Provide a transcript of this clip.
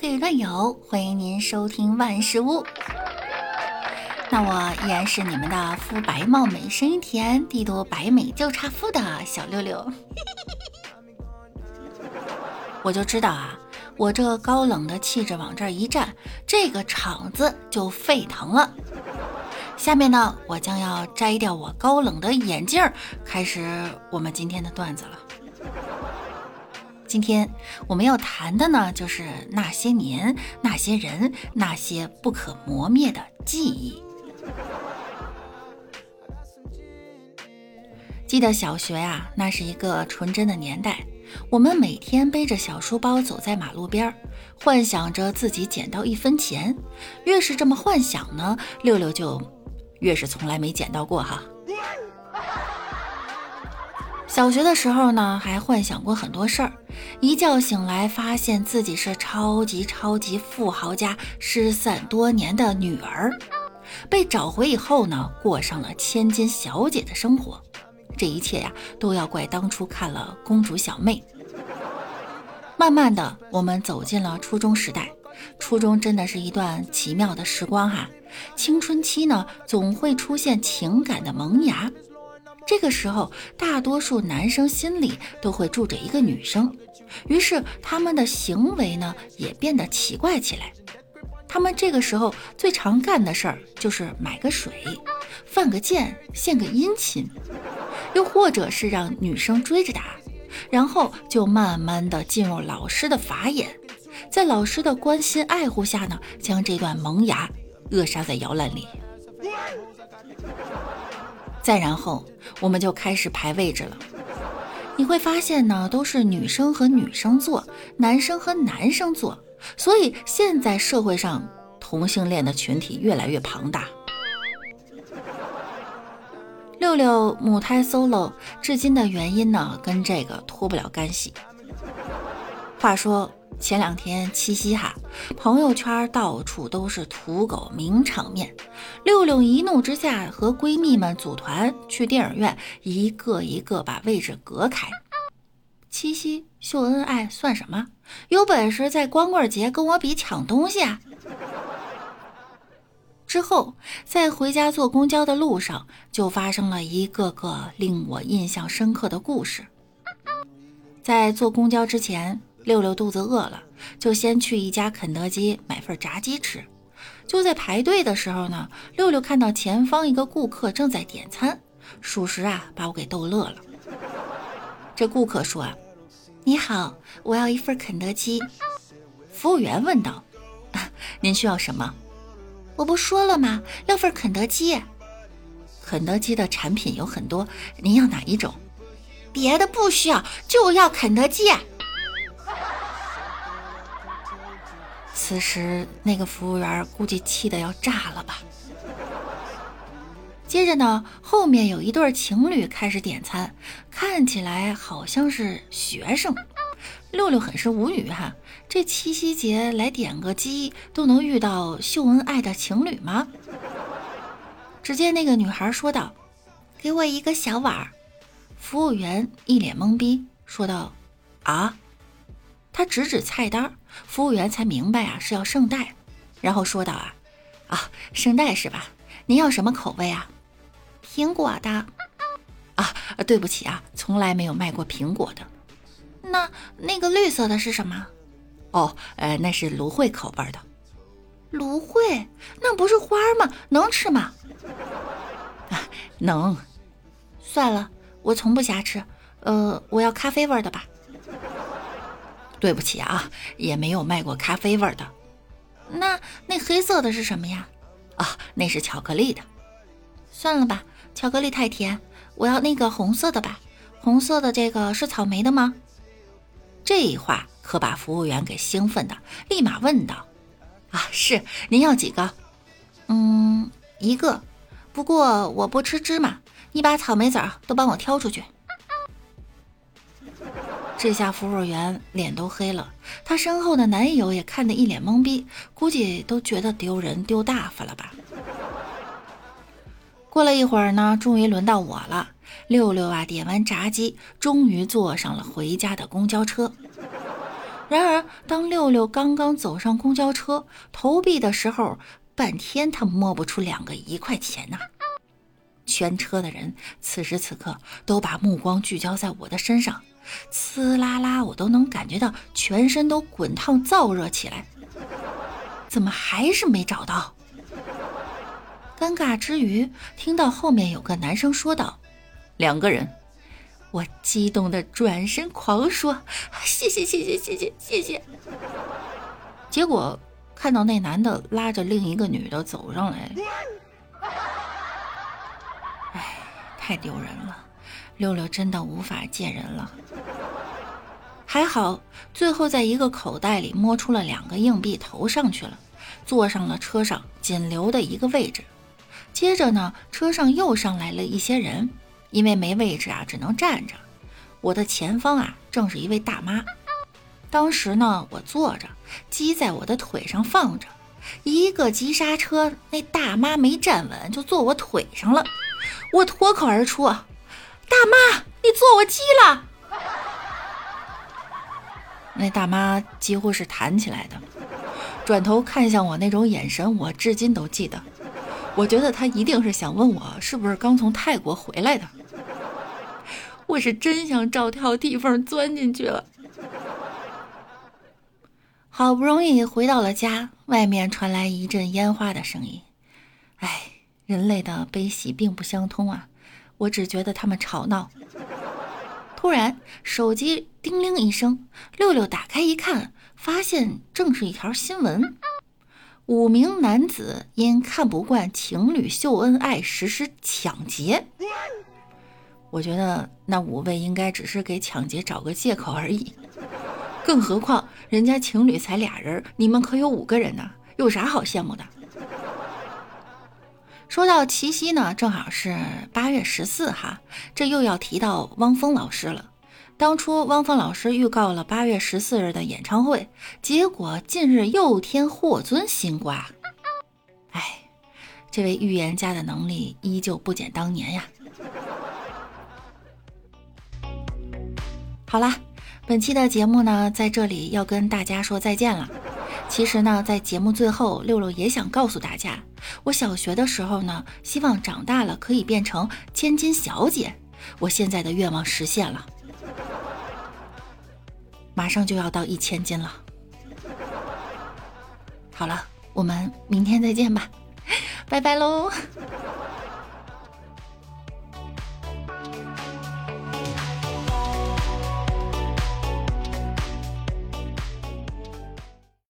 各位段友，欢迎您收听万事屋。那我依然是你们的肤白貌美、声音甜、地多白美就差富的小六六。我就知道啊，我这高冷的气质往这儿一站，这个场子就沸腾了。下面呢，我将要摘掉我高冷的眼镜，开始我们今天的段子了。今天我们要谈的呢，就是那些年、那些人、那些不可磨灭的记忆。记得小学呀，那是一个纯真的年代，我们每天背着小书包走在马路边，幻想着自己捡到一分钱。越是这么幻想呢，六六就越是从来没捡到过哈。小学的时候呢，还幻想过很多事儿。一觉醒来，发现自己是超级超级富豪家失散多年的女儿，被找回以后呢，过上了千金小姐的生活。这一切呀，都要怪当初看了《公主小妹》。慢慢的，我们走进了初中时代。初中真的是一段奇妙的时光哈。青春期呢，总会出现情感的萌芽。这个时候，大多数男生心里都会住着一个女生，于是他们的行为呢也变得奇怪起来。他们这个时候最常干的事儿就是买个水、犯个贱、献个殷勤，又或者是让女生追着打，然后就慢慢的进入老师的法眼，在老师的关心爱护下呢，将这段萌芽扼杀在摇篮里。再然后，我们就开始排位置了。你会发现呢，都是女生和女生做，男生和男生做。所以现在社会上同性恋的群体越来越庞大。六六母胎 solo 至今的原因呢，跟这个脱不了干系。话说。前两天七夕哈，朋友圈到处都是土狗名场面。六六一怒之下和闺蜜们组团去电影院，一个一个把位置隔开。七夕秀恩爱算什么？有本事在光棍节跟我比抢东西啊！之后在回家坐公交的路上，就发生了一个个令我印象深刻的故事。在坐公交之前。六六肚子饿了，就先去一家肯德基买份炸鸡吃。就在排队的时候呢，六六看到前方一个顾客正在点餐，属实啊，把我给逗乐了。这顾客说：“，你好，我要一份肯德基。”服务员问道：“您需要什么？”我不说了吗？要份肯德基。肯德基的产品有很多，您要哪一种？别的不需要，就要肯德基。此时，那个服务员估计气得要炸了吧。接着呢，后面有一对情侣开始点餐，看起来好像是学生。六六很是无语哈，这七夕节来点个鸡都能遇到秀恩爱的情侣吗？只见那个女孩说道：“给我一个小碗。”服务员一脸懵逼，说道：“啊？”他指指菜单。服务员才明白啊，是要圣代，然后说道啊，啊，圣代是吧？您要什么口味啊？苹果的。啊，对不起啊，从来没有卖过苹果的。那那个绿色的是什么？哦，呃，那是芦荟口味的。芦荟？那不是花吗？能吃吗？啊，能。算了，我从不瞎吃。呃，我要咖啡味的吧。对不起啊，也没有卖过咖啡味的。那那黑色的是什么呀？啊，那是巧克力的。算了吧，巧克力太甜，我要那个红色的吧。红色的这个是草莓的吗？这话可把服务员给兴奋的，立马问道：“啊，是，您要几个？嗯，一个。不过我不吃芝麻，你把草莓籽儿都帮我挑出去。”这下服务员脸都黑了，她身后的男友也看得一脸懵逼，估计都觉得丢人丢大发了吧。过了一会儿呢，终于轮到我了。六六啊，点完炸鸡，终于坐上了回家的公交车。然而，当六六刚刚走上公交车投币的时候，半天他摸不出两个一块钱呐。全车的人此时此刻都把目光聚焦在我的身上，呲啦啦，我都能感觉到全身都滚烫燥热起来。怎么还是没找到？尴尬之余，听到后面有个男生说道：“两个人。”我激动的转身狂说：“谢谢谢谢谢谢谢谢！”结果看到那男的拉着另一个女的走上来，哎，太丢人了！六六真的无法见人了。还好，最后在一个口袋里摸出了两个硬币，投上去了，坐上了车上仅留的一个位置。接着呢，车上又上来了一些人。因为没位置啊，只能站着。我的前方啊，正是一位大妈。当时呢，我坐着，鸡在我的腿上放着，一个急刹车，那大妈没站稳，就坐我腿上了。我脱口而出啊：“大妈，你坐我鸡了！”那大妈几乎是弹起来的，转头看向我那种眼神，我至今都记得。我觉得她一定是想问我是不是刚从泰国回来的。我是真想找条地缝钻进去了。好不容易回到了家，外面传来一阵烟花的声音。哎，人类的悲喜并不相通啊！我只觉得他们吵闹。突然，手机叮铃一声，六六打开一看，发现正是一条新闻：五名男子因看不惯情侣秀恩爱，实施抢劫。我觉得那五位应该只是给抢劫找个借口而已，更何况人家情侣才俩人，你们可有五个人呢，有啥好羡慕的？说到七夕呢，正好是八月十四哈，这又要提到汪峰老师了。当初汪峰老师预告了八月十四日的演唱会，结果近日又添霍尊新瓜。哎，这位预言家的能力依旧不减当年呀。好啦，本期的节目呢，在这里要跟大家说再见了。其实呢，在节目最后，六六也想告诉大家，我小学的时候呢，希望长大了可以变成千金小姐。我现在的愿望实现了，马上就要到一千斤了。好了，我们明天再见吧，拜拜喽。